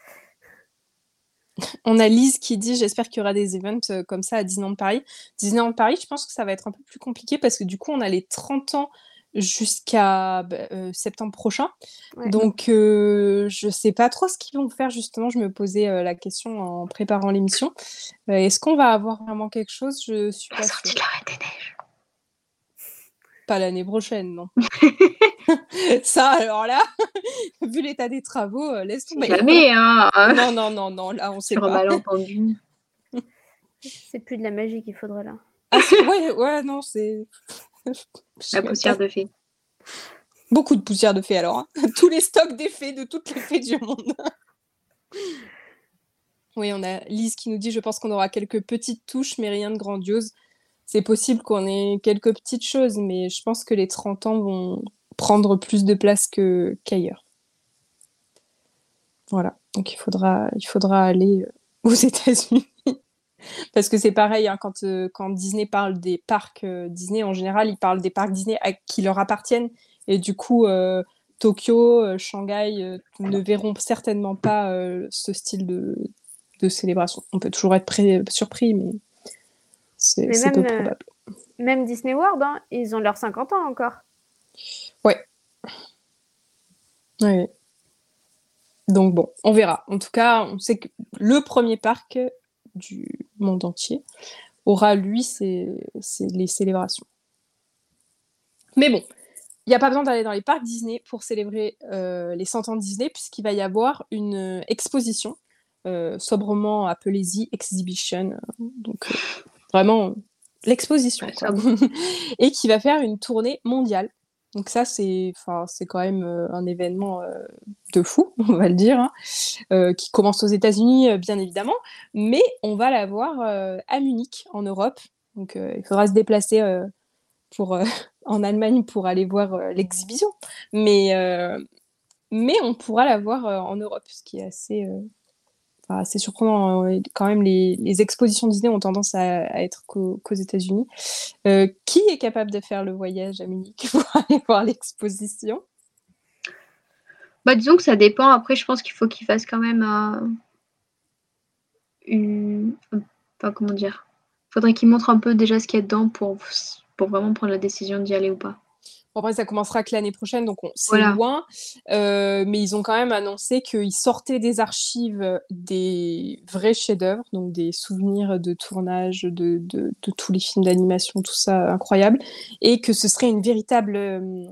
On a Lise qui dit j'espère qu'il y aura des events euh, comme ça à Disneyland Paris. Disneyland Paris, je pense que ça va être un peu plus compliqué parce que du coup, on a les 30 ans jusqu'à bah, euh, septembre prochain. Ouais. Donc, euh, je sais pas trop ce qu'ils vont faire justement. Je me posais euh, la question en préparant l'émission. Est-ce qu'on va avoir vraiment quelque chose? Je suis La pas sûre. de la Reine des Neiges. Pas l'année prochaine, non. ça, alors là, vu l'état des travaux, euh, laisse tomber. Jamais, hein. Non, non, non, non, là, on sait Sur pas. malentendu. C'est plus de la magie qu'il faudrait là. Ah, c'est- ouais, ouais, non, c'est. La poussière de fée. Beaucoup de poussière de fée alors. hein. Tous les stocks d'effets de toutes les fées du monde. oui, on a Lise qui nous dit Je pense qu'on aura quelques petites touches, mais rien de grandiose. C'est possible qu'on ait quelques petites choses, mais je pense que les 30 ans vont prendre plus de place que qu'ailleurs. Voilà, donc il faudra, il faudra aller euh, aux États-Unis. Parce que c'est pareil, hein, quand, euh, quand Disney parle des parcs euh, Disney, en général, ils parlent des parcs Disney à- qui leur appartiennent. Et du coup, euh, Tokyo, Shanghai ne verront certainement pas ce style de, de célébration. On peut toujours être surpris, mais c'est peu même, probable. Même Disney World, hein, ils ont leurs 50 ans encore. Ouais. Donc bon, on verra. En tout cas, on sait que le premier parc du monde entier aura, lui, ses, ses- les célébrations. Mais bon, il n'y a pas besoin d'aller dans les parcs Disney pour célébrer euh, les 100 ans de Disney, puisqu'il va y avoir une exposition, euh, sobrement appelée The Exhibition. Donc, euh, vraiment, l'exposition. Ouais. Et qui va faire une tournée mondiale. Donc ça, c'est quand même euh, un événement euh, de fou, on va le dire, hein, euh, qui commence aux États-Unis, bien évidemment, mais on va l'avoir à Munich, en Europe. Donc il faudra se déplacer pour, en Allemagne pour aller voir l'exhibition. Mais, mais on pourra la voir euh, en Europe, ce qui est assez, enfin, assez surprenant. hein. Quand même, les, expositions Disney ont tendance à, être qu'aux États-Unis. Euh, qui est capable de faire le voyage à Munich pour aller voir l'exposition? Bah, disons que ça dépend. Après, je pense qu'il faut qu'il fasse quand même un. Une... Comment dire? Faudrait qu'il montre un peu déjà ce qu'il y a dedans pour, pour vraiment prendre la décision d'y aller ou pas. Bon, Après, ça commencera que l'année prochaine, donc on- c'est Voilà. loin. Euh, mais ils ont quand même annoncé qu'ils sortaient des archives des vrais chefs-d'œuvre, donc des souvenirs de tournage de, de- de tous les films d'animation, tout ça incroyable, et que ce serait une véritable euh,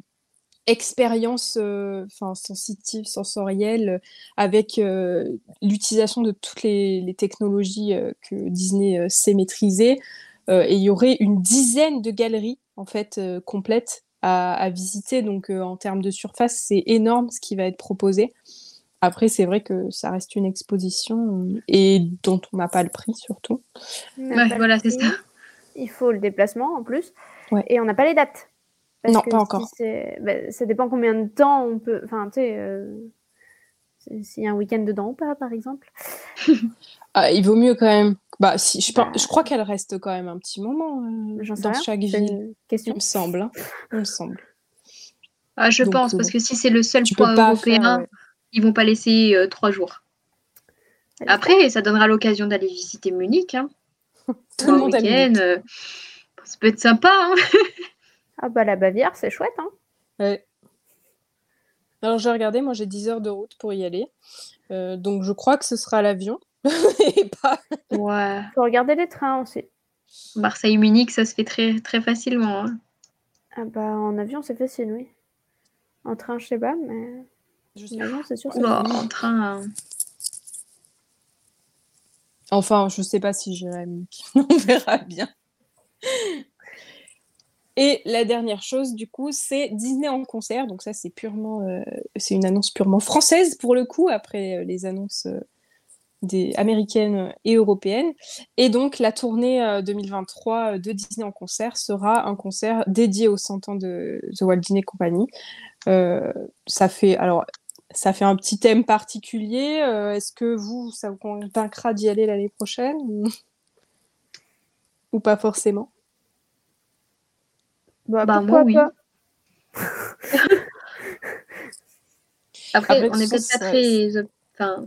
expérience euh, enfin, sensitive, sensorielle, euh, avec euh, l'utilisation de toutes les, les technologies euh, que Disney euh, sait maîtriser. Euh, et il y aurait une dizaine de galeries en fait euh, complètes à, à visiter. Donc euh, en termes de surface, c'est énorme ce qui va être proposé. Après, c'est vrai que ça reste une exposition euh, et dont on n'a pas le prix surtout. Ouais, voilà, c'est ça. Il faut le déplacement en plus. Ouais. Et on n'a pas les dates. Non, que pas si encore. bah, ça dépend combien de temps on peut. Enfin, tu sais, euh, s'il y a un week-end dedans ou pas, par exemple. Ah, il vaut mieux quand même. Bah, si, je, pense- Bah. je crois qu'elle reste quand même un petit moment euh, dans rien. chaque ville. Il question. me semble. hein. Il me semble. Ah, je Donc, pense, euh, parce que si c'est le seul point européen, faire. ouais. ils vont pas laisser euh, trois jours. Allez, Après, ça donnera l'occasion d'aller visiter Munich. Hein. Tout le monde a week-end, Munich. euh, ça peut être sympa. Hein. Ah bah la Bavière, c'est chouette. Hein Ouais. Alors j'ai regardé, moi j'ai 10 heures de route pour y aller. Euh, donc je crois que ce sera l'avion. Et pas... Ouais. faut regarder les trains aussi. Marseille-Munich, ça se fait très, très facilement. hein. Ah bah en avion, c'est facile, oui. En train, je sais pas, mais Je sais en avion, c'est sûr. facile. en train. hein. Enfin, je sais pas si j'irai à Munich. On verra bien. Et la dernière chose, du coup, c'est Disney en concert. Donc ça, c'est purement, euh, c'est une annonce purement française pour le coup, après euh, les annonces euh, des américaines et européennes. Et donc la tournée euh, 2023 de Disney en concert sera un concert dédié aux 100 ans de The Walt Disney Company. Ça fait alors ça fait un petit thème particulier. Est-ce que vous, ça vous convaincra d'y aller l'année prochaine? Ou... pas forcément? Bah, bah moi, oui. Après, on n'est peut-être pas très... Enfin,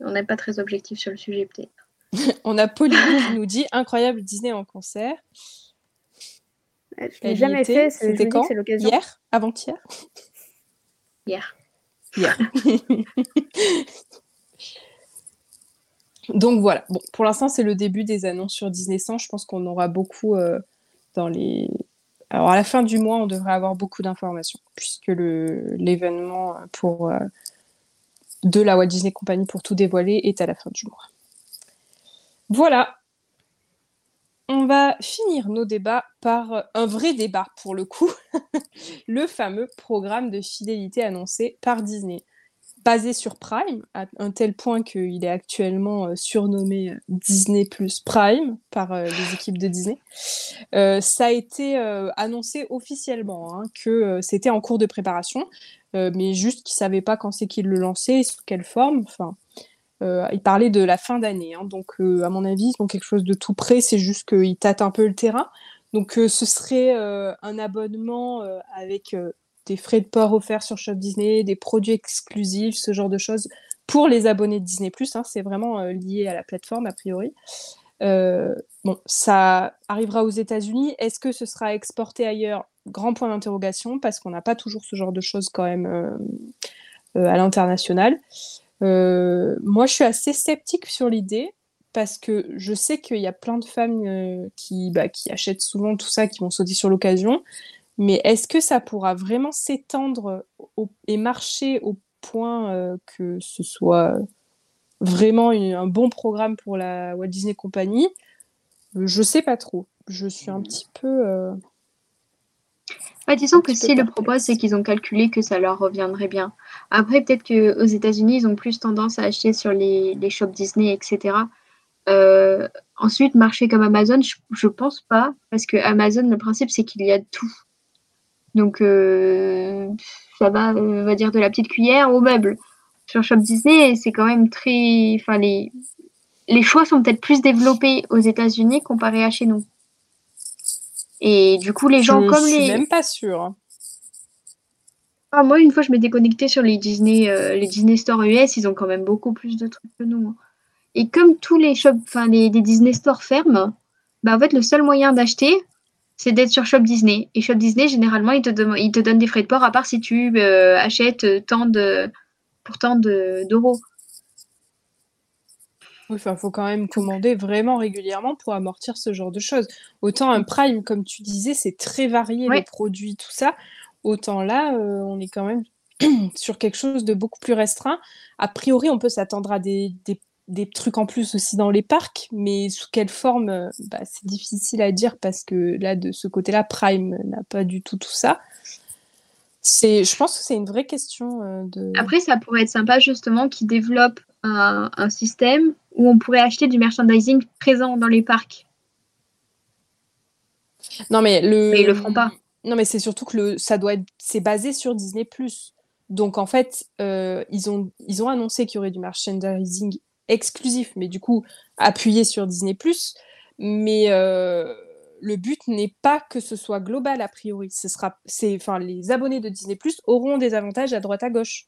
on n'est pas très objectif sur le sujet, peut-être. on a Pauline qui nous dit incroyable Disney en concert. Je l'ai jamais fait. C'était quand Hier? Avant-hier? Hier. Hier. Donc voilà. Bon, pour l'instant, c'est le début des annonces sur Disney 100. Je pense qu'on aura beaucoup euh, dans les. Alors à la fin du mois, on devrait avoir beaucoup d'informations puisque l'événement pour euh, de la Walt Disney Company pour tout dévoiler est à la fin du mois. Voilà. On va finir nos débats par un vrai débat pour le coup, le fameux programme de fidélité annoncé par Disney. Basé sur Prime, à un tel point qu'il est actuellement euh, surnommé euh, Disney plus Prime par euh, les équipes de Disney. ça a été annoncé officiellement hein, que c'était en cours de préparation, mais juste qu'ils ne savaient pas quand c'est qu'ils le lançaient et sous quelle forme. Enfin, euh, il parlait de la fin d'année, hein. donc à mon avis, ils ont quelque chose de tout près, c'est juste qu'ils tâtent un peu le terrain. Donc ce serait un abonnement avec des frais de port offerts sur Shop Disney, des produits exclusifs, ce genre de choses pour les abonnés de Disney+. Hein, c'est vraiment lié à la plateforme a priori. bon, ça arrivera aux États-Unis. Est-ce que ce sera exporté ailleurs? Grand point d'interrogation parce qu'on n'a pas toujours ce genre de choses quand même à l'international. Euh, moi, je suis assez sceptique sur l'idée parce que je sais qu'il y a plein de femmes euh, qui, bah, qui achètent souvent tout ça, qui vont sauter sur l'occasion. Mais est-ce que ça pourra vraiment s'étendre et marcher au point euh, que ce soit vraiment un bon programme pour la Walt Disney Company? Je sais pas trop. Je suis un petit peu. Ouais, disons que si le propos, c'est qu'ils ont calculé que ça leur reviendrait bien. Après, peut-être qu'aux États-Unis, ils ont plus tendance à acheter sur les, les shops Disney, etc. Euh, ensuite, marcher comme Amazon, je, ne pense pas, parce que Amazon, le principe, c'est qu'il y a tout. Donc, euh, ça va, on va dire, de la petite cuillère au meuble. Sur Shop Disney, c'est quand même très. Enfin, les, les choix sont peut-être plus développés aux États-Unis comparé à chez nous. Et du coup, les gens comme les. Je suis même pas sûre. Ah, moi, une fois, je m'étais connectée sur les Disney, euh, les Disney Store US, ils ont quand même beaucoup plus de trucs que nous. Hein. Et comme tous les shops, enfin les, Disney Store ferment, bah en fait, le seul moyen d'acheter, c'est d'être sur Shop Disney. Et Shop Disney, généralement, ils te, te donnent des frais de port, à part si tu euh, achètes tant de, pour tant d'euros. Il faut quand même commander vraiment régulièrement pour amortir ce genre de choses. Autant un Prime, comme tu disais, c'est très varié les produits, tout ça. Autant là, euh, on est quand même sur quelque chose de beaucoup plus restreint. A priori, on peut s'attendre à des, trucs en plus aussi dans les parcs, mais sous quelle forme, euh, bah, c'est difficile à dire parce que là, de ce côté-là, Prime n'a pas du tout tout ça. C'est, je pense que c'est une vraie question euh, de. Après, ça pourrait être sympa justement qu'ils développent un, système où on pourrait acheter du merchandising présent dans les parcs. Non, mais le. Mais ils le feront pas. Non, mais c'est surtout que le, ça doit être, c'est basé sur Disney+. Donc en fait, euh, ils, ont, ils ont annoncé qu'il y aurait du merchandising exclusif, mais du coup appuyé sur Disney+. Mais euh, le but n'est pas que ce soit global a priori. Ce sera, c'est, enfin, les abonnés de Disney+ auront des avantages à droite à gauche.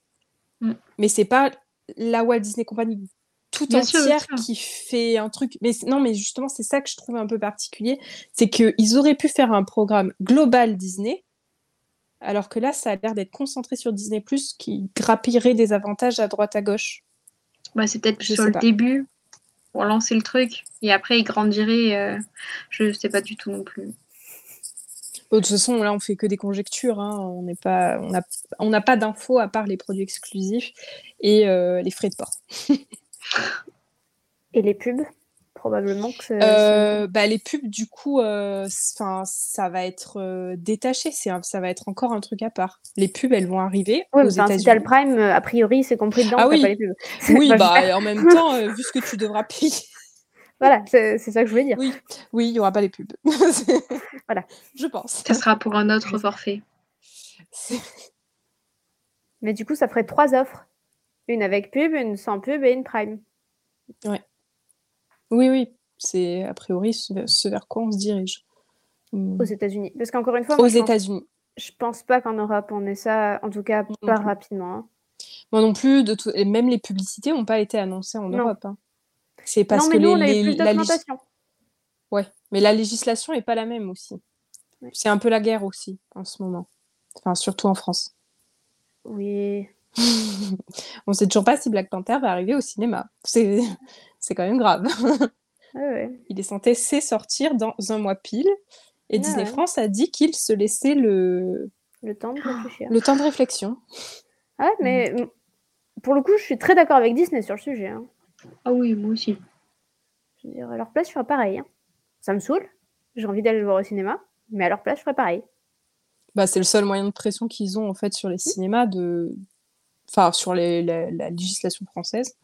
Mm. Mais c'est pas la Walt Disney Company tout entière qui fait un truc. Mais non, mais justement, c'est ça que je trouve un peu particulier, c'est qu'ils auraient pu faire un programme global Disney, alors que là, ça a l'air d'être concentré sur Disney qui grappillerait des avantages à droite à gauche. Bah, c'est peut-être sur le début pour lancer le truc, et après il grandirait. Euh, je sais pas du tout non plus. De toute façon, là, on fait que des conjectures. Hein. On n'est pas, on n'a on pas d'infos à part les produits exclusifs et euh, les frais de port. et les pubs? Probablement que euh, bah, les pubs du coup euh, ça va être détaché c'est ça va être encore un truc à part les pubs elles vont arriver oui, aux le Prime a priori c'est compris dedans ah oui pas les pubs. oui bah en même temps vu ce que tu devras payer voilà, c'est ça que je voulais dire. Oui, oui, il n'y aura pas les pubs. voilà, je pense. Ça sera pour un autre forfait. Mais du coup, ça ferait trois offres Une avec pub, une sans pub et une prime. Ouais. Oui, oui. C'est a priori ce, vers quoi on se dirige. Hmm. Aux États-Unis. Parce qu'encore une fois, aux États-Unis. Je pense pas qu'en Europe on ait ça, en tout cas pas rapidement. Hein. Moi non plus, de tout... même les publicités n'ont pas été annoncées en Europe. Hein. C'est parce non, mais que nous, les, on a plus la Ouais, mais la législation est pas la même aussi. C'est un peu la guerre aussi en ce moment. Enfin, surtout en France. Oui. on sait toujours pas si Black Panther va arriver au cinéma. C'est, c'est quand même grave. Il est censé sortir dans un mois pile. Et Disney France a dit qu'il se laissait le... Le temps de réfléchir. Le temps de réflexion. Ah mais mm. pour le coup, je suis très d'accord avec Disney sur le sujet. Hein. Ah oui, moi aussi. Je veux dire, à leur place, je ferais pareil. Hein. Ça me saoule. J'ai envie d'aller le voir au cinéma. Mais à leur place, je ferais pareil. Bah, c'est le seul moyen de pression qu'ils ont en fait sur les cinémas, de... enfin sur les, la, législation française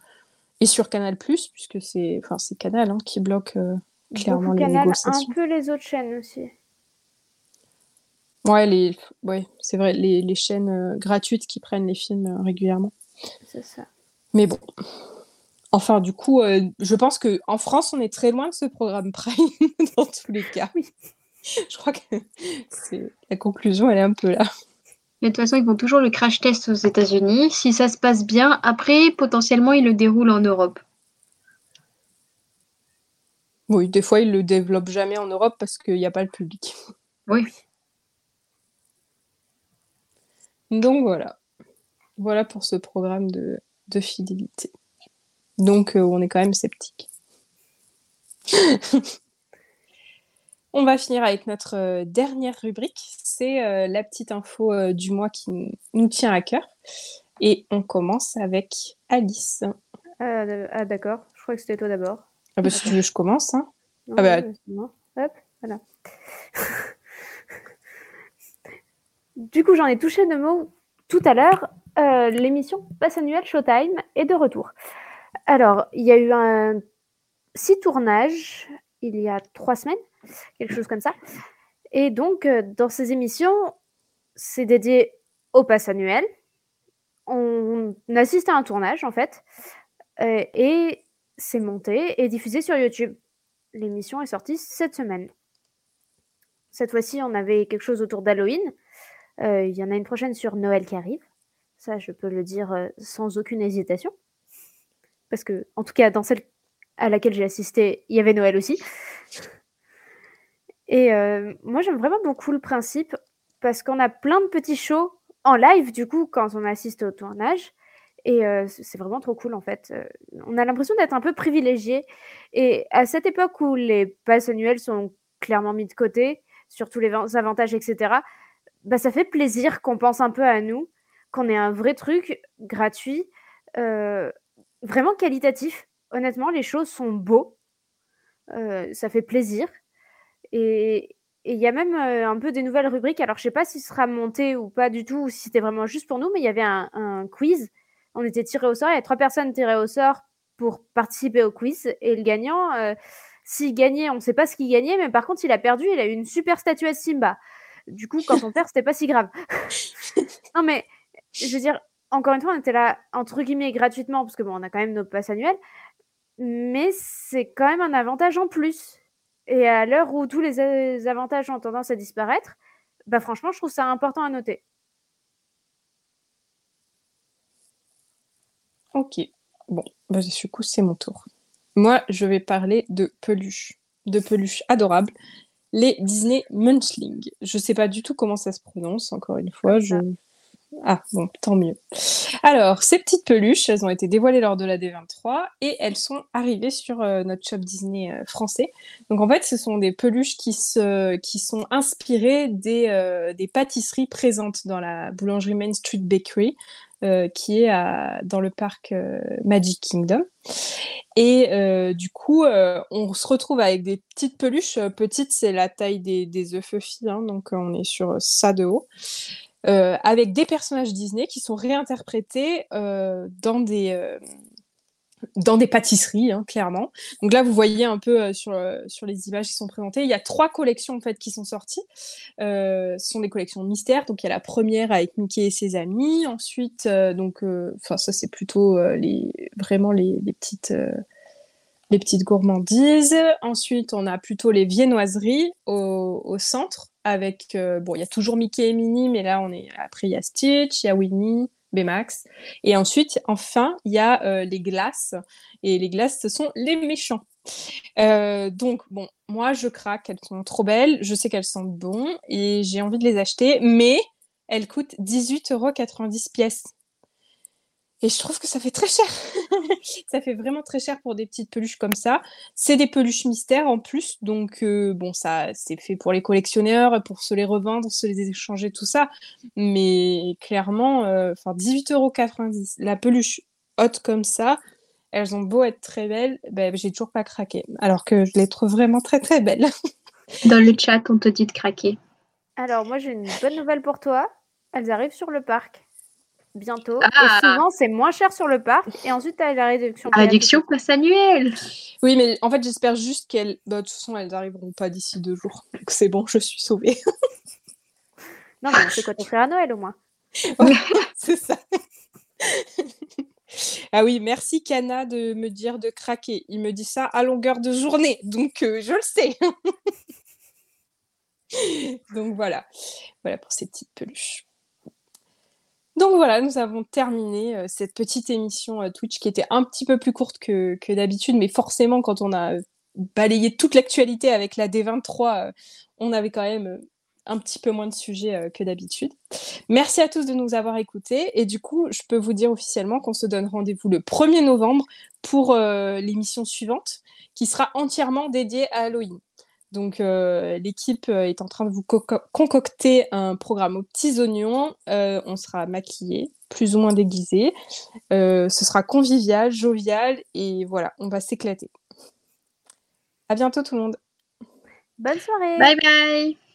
et sur Canal+, puisque c'est enfin, Canal hein, qui bloque euh, clairement les Canal, négociations. un peu les autres chaînes aussi. Ouais, les... ouais c'est vrai, les, les chaînes euh, gratuites qui prennent les films euh, régulièrement. C'est ça. Mais bon. Enfin, du coup, je pense qu'en France, on est très loin de ce programme Prime, dans tous les cas. Oui. Je crois que c'est la conclusion, elle est un peu là. Mais de toute façon, ils font toujours le crash test aux États-Unis. Si ça se passe bien, après, potentiellement, ils le déroulent en Europe. Oui, des fois, ils le développent jamais en Europe parce qu'il n'y a pas le public. Oui. Donc voilà. Voilà pour ce programme de, fidélité. Donc, euh, on est quand même sceptique. On va finir avec notre euh, dernière rubrique, c'est euh, la petite info euh, du mois qui nous tient à cœur. Et on commence avec Alice. Ah, ah d'accord, je crois que c'était toi d'abord. Ah bah si tu veux, je commence. Hein. ah bah... Hop, voilà. du coup, j'en ai touché deux mots tout à l'heure. L'émission Passe annuelle Showtime est de retour. Alors, il y a eu un six tournages il y a trois semaines quelque chose comme ça. Et donc, euh, dans ces émissions, c'est dédié au pass annuel. On assiste à un tournage, en fait, euh, et c'est monté et diffusé sur YouTube. L'émission est sortie cette semaine. Cette fois-ci, on avait quelque chose autour d'Halloween. Euh, il y en a une prochaine sur Noël qui arrive. Ça, je peux le dire sans aucune hésitation. Parce que, en tout cas, dans celle à laquelle j'ai assisté, il y avait Noël aussi. Et euh, moi, j'aime vraiment beaucoup le principe parce qu'on a plein de petits shows en live, du coup, quand on assiste au tournage. Et euh, c'est vraiment trop cool, en fait. Euh, on a l'impression d'être un peu privilégié. Et à cette époque où les passes annuelles sont clairement mis de côté, sur tous les avantages, etc., bah, ça fait plaisir qu'on pense un peu à nous, qu'on ait un vrai truc gratuit, vraiment qualitatif. Honnêtement, les choses sont beaux. ça fait plaisir. Et il y a même un peu des nouvelles rubriques. Alors, je sais pas si ce sera monté ou pas du tout, ou si c'était vraiment juste pour nous, mais il y avait un, quiz. On était tirés au sort. Il y a trois personnes tirées au sort pour participer au quiz. Et le gagnant, s'il gagnait, on ne sait pas ce qu'il gagnait, mais par contre, il a perdu. Il a eu une super statuette Simba. Du coup, quand on perd, c'était pas si grave. non, mais je veux dire, encore une fois, on était là, entre guillemets, gratuitement, parce que bon, on a quand même nos passes annuelles. Mais c'est quand même un avantage en plus. Et à l'heure où tous les avantages ont tendance à disparaître, bah franchement, je trouve ça important à noter. Ok, bon, bah, du coup, c'est mon tour. Moi, je vais parler de peluches, de peluches adorables, les Disney Munchling. Je ne sais pas du tout comment ça se prononce, encore une fois. Je ah bon, tant mieux. Alors, ces petites peluches, elles ont été dévoilées lors de la D23 et elles sont arrivées sur euh, notre shop Disney euh, français. Donc en fait, ce sont des peluches qui, se, qui sont inspirées des, euh, des pâtisseries présentes dans la boulangerie Main Street Bakery, qui est à, dans le parc Magic Kingdom. Et du coup, on se retrouve avec des petites peluches. Petites, c'est la taille des, des œufs hein, donc on est sur ça de haut. Euh, avec des personnages Disney qui sont réinterprétés euh, dans, des, euh, dans des pâtisseries, hein, clairement. Donc là, vous voyez un peu sur, sur les images qui sont présentées, il y a trois collections en fait qui sont sorties. Ce sont des collections mystères. Donc il y a la première avec Mickey et ses amis. Ensuite, donc, enfin ça c'est plutôt les vraiment les petites les petites gourmandises. Ensuite, on a plutôt les viennoiseries au, au centre avec bon, il y a toujours Mickey et Minnie, mais là on est après il y a Stitch, il y a Winnie. Et ensuite, enfin, il y a euh, les glaces. Et les glaces, ce sont les méchants. Euh, donc, bon, moi, je craque. Elles sont trop belles. Je sais qu'elles sentent bon et j'ai envie de les acheter. Mais elles coûtent 18,90 euros pièces. Et je trouve que ça fait très cher. ça fait vraiment très cher pour des petites peluches comme ça. C'est des peluches mystères en plus, donc euh, bon, ça c'est fait pour les collectionneurs, pour se les revendre, se les échanger, tout ça. Mais clairement, euh, enfin 18,90€. La peluche haute comme ça, elles ont beau être très belles, ben, j'ai toujours pas craqué. Alors que je les trouve vraiment très très belles. Dans le chat, on te dit de craquer. Alors moi j'ai une bonne nouvelle pour toi. Elles arrivent sur le parc bientôt. Et ah. souvent, c'est moins cher sur le parc. Et ensuite, tu as la réduction. Réduction passe annuelle. Oui, mais en fait, j'espère juste qu'elles. Bah, de toute façon, elles n'arriveront pas d'ici deux jours. Donc, c'est bon, je suis sauvée. non, mais on sait quoi t'offrir à Noël au moins. c'est ça. ah oui, merci Cana de me dire de craquer. Il me dit ça à longueur de journée. Donc, euh, je le sais. donc, voilà. Voilà pour ces petites peluches. Donc voilà, nous avons terminé euh, cette petite émission euh, Twitch qui était un petit peu plus courte que, d'habitude, mais forcément quand on a balayé toute l'actualité avec la D23, euh, on avait quand même un petit peu moins de sujets que d'habitude. Merci à tous de nous avoir écoutés et du coup, je peux vous dire officiellement qu'on se donne rendez-vous le 1er novembre pour l'émission suivante qui sera entièrement dédiée à Halloween. Donc euh, l'équipe euh, est en train de vous concocter un programme aux petits oignons. Euh, on sera maquillé, plus ou moins déguisé. ce sera convivial, jovial et voilà, on va s'éclater. À bientôt tout le monde. Bonne soirée. Bye bye.